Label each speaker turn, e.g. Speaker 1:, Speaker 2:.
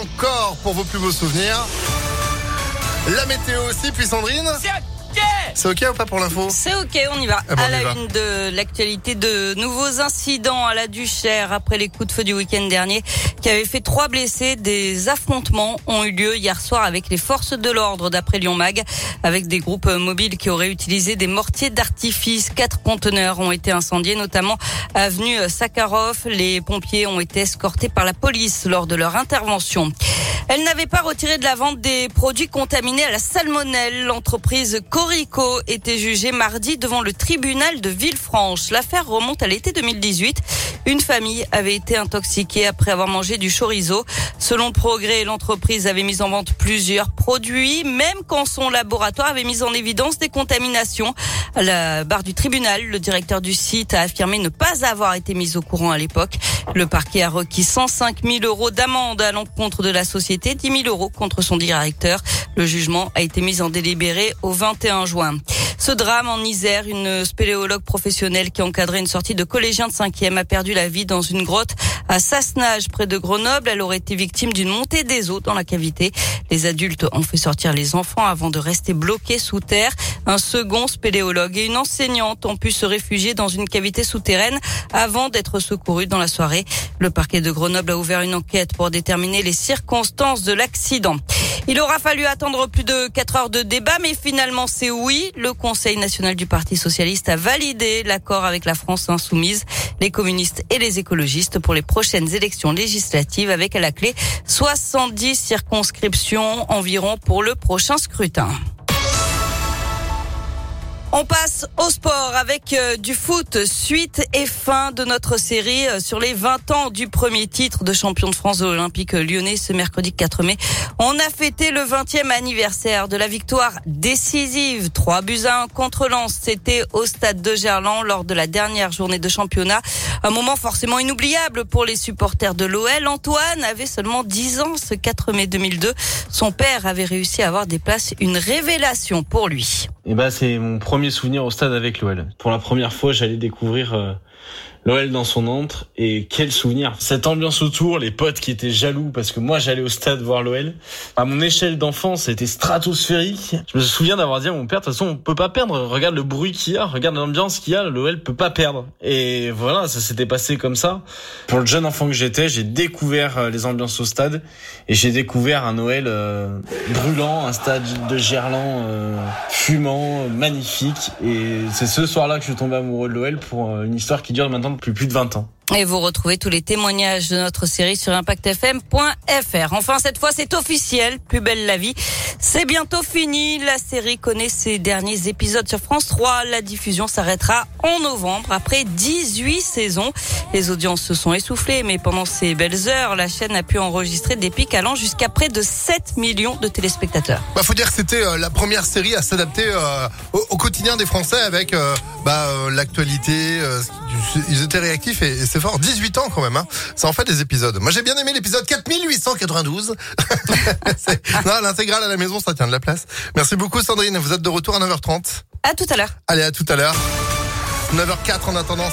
Speaker 1: encore pour vos plus beaux souvenirs. La météo aussi, puis Sandrine c'est ok ou pas pour l'info
Speaker 2: C'est ok, on y va.
Speaker 1: Ah bon,
Speaker 2: à
Speaker 1: on
Speaker 2: la
Speaker 1: va.
Speaker 2: une de l'actualité, de nouveaux incidents à la Duchère après les coups de feu du week-end dernier qui avaient fait trois blessés. Des affrontements ont eu lieu hier soir avec les forces de l'ordre d'après Lyon Mag, avec des groupes mobiles qui auraient utilisé des mortiers d'artifice. Quatre conteneurs ont été incendiés, notamment avenue Sakharov. Les pompiers ont été escortés par la police lors de leur intervention. Elle n'avait pas retiré de la vente des produits contaminés à la salmonelle. L'entreprise Corico était jugée mardi devant le tribunal de Villefranche. L'affaire remonte à l'été 2018. Une famille avait été intoxiquée après avoir mangé du chorizo. Selon Progrès, l'entreprise avait mis en vente plusieurs produits, même quand son laboratoire avait mis en évidence des contaminations. À la barre du tribunal, le directeur du site a affirmé ne pas avoir été mis au courant à l'époque. Le parquet a requis 105 000 euros d'amende à l'encontre de la société, 10 000 euros contre son directeur. Le jugement a été mis en délibéré au 21 juin. Ce drame en Isère, une spéléologue professionnelle qui encadrait une sortie de collégiens de 5e a perdu la vie dans une grotte à Sassenage, près de Grenoble. Elle aurait été victime d'une montée des eaux dans la cavité. Les adultes ont fait sortir les enfants avant de rester bloqués sous terre. Un second spéléologue et une enseignante ont pu se réfugier dans une cavité souterraine avant d'être secourus dans la soirée. Le parquet de Grenoble a ouvert une enquête pour déterminer les circonstances de l'accident. Il aura fallu attendre plus de 4 heures de débat, mais finalement c'est oui. Le Conseil national du Parti socialiste a validé l'accord avec la France insoumise, les communistes et les écologistes pour les prochaines élections législatives avec à la clé 70 circonscriptions environ pour le prochain scrutin. On passe au sport avec euh, du foot, suite et fin de notre série euh, sur les 20 ans du premier titre de champion de France de l'Olympique lyonnais ce mercredi 4 mai. On a fêté le 20e anniversaire de la victoire décisive 3 buts à 1 contre Lens. C'était au stade de Gerland lors de la dernière journée de championnat. Un moment forcément inoubliable pour les supporters de l'OL. Antoine avait seulement 10 ans ce 4 mai 2002. Son père avait réussi à avoir des places, une révélation pour lui.
Speaker 3: Et bah c'est mon premier souvenir au stade avec l'OL. Pour la première fois, j'allais découvrir euh, l'OL dans son antre et quel souvenir. Cette ambiance autour, les potes qui étaient jaloux parce que moi j'allais au stade voir l'OL. À mon échelle d'enfant, c'était stratosphérique. Je me souviens d'avoir dit à mon père de toute façon, on peut pas perdre. Regarde le bruit qu'il y a, regarde l'ambiance qu'il y a, l'OL peut pas perdre. Et voilà, ça s'était passé comme ça. Pour le jeune enfant que j'étais, j'ai découvert euh, les ambiances au stade et j'ai découvert un Noël euh, brûlant, un stade de Gerland euh, fumant, magnifique. Et c'est ce soir-là que je suis tombé amoureux de l'OL pour une histoire qui dure maintenant depuis plus de 20 ans.
Speaker 2: Et vous retrouvez tous les témoignages de notre série sur impactfm.fr. Enfin, cette fois, c'est officiel. Plus belle la vie. C'est bientôt fini. La série connaît ses derniers épisodes sur France 3. La diffusion s'arrêtera en novembre après 18 saisons. Les audiences se sont essoufflées, mais pendant ces belles heures, la chaîne a pu enregistrer des pics allant jusqu'à près de 7 millions de téléspectateurs.
Speaker 1: Bah faut dire que c'était euh, la première série à s'adapter euh, au, quotidien des Français avec euh, bah, l'actualité. ils étaient réactifs et, et c'est fort. 18 ans quand même. Hein. Ça en fait des épisodes. Moi j'ai bien aimé l'épisode 4892. C'est- non, l'intégrale à la maison, ça tient de la place. Merci beaucoup Sandrine. Vous êtes de retour à 9h30.
Speaker 2: À tout à l'heure.
Speaker 1: Allez, à tout à l'heure. 9h04 en attendant.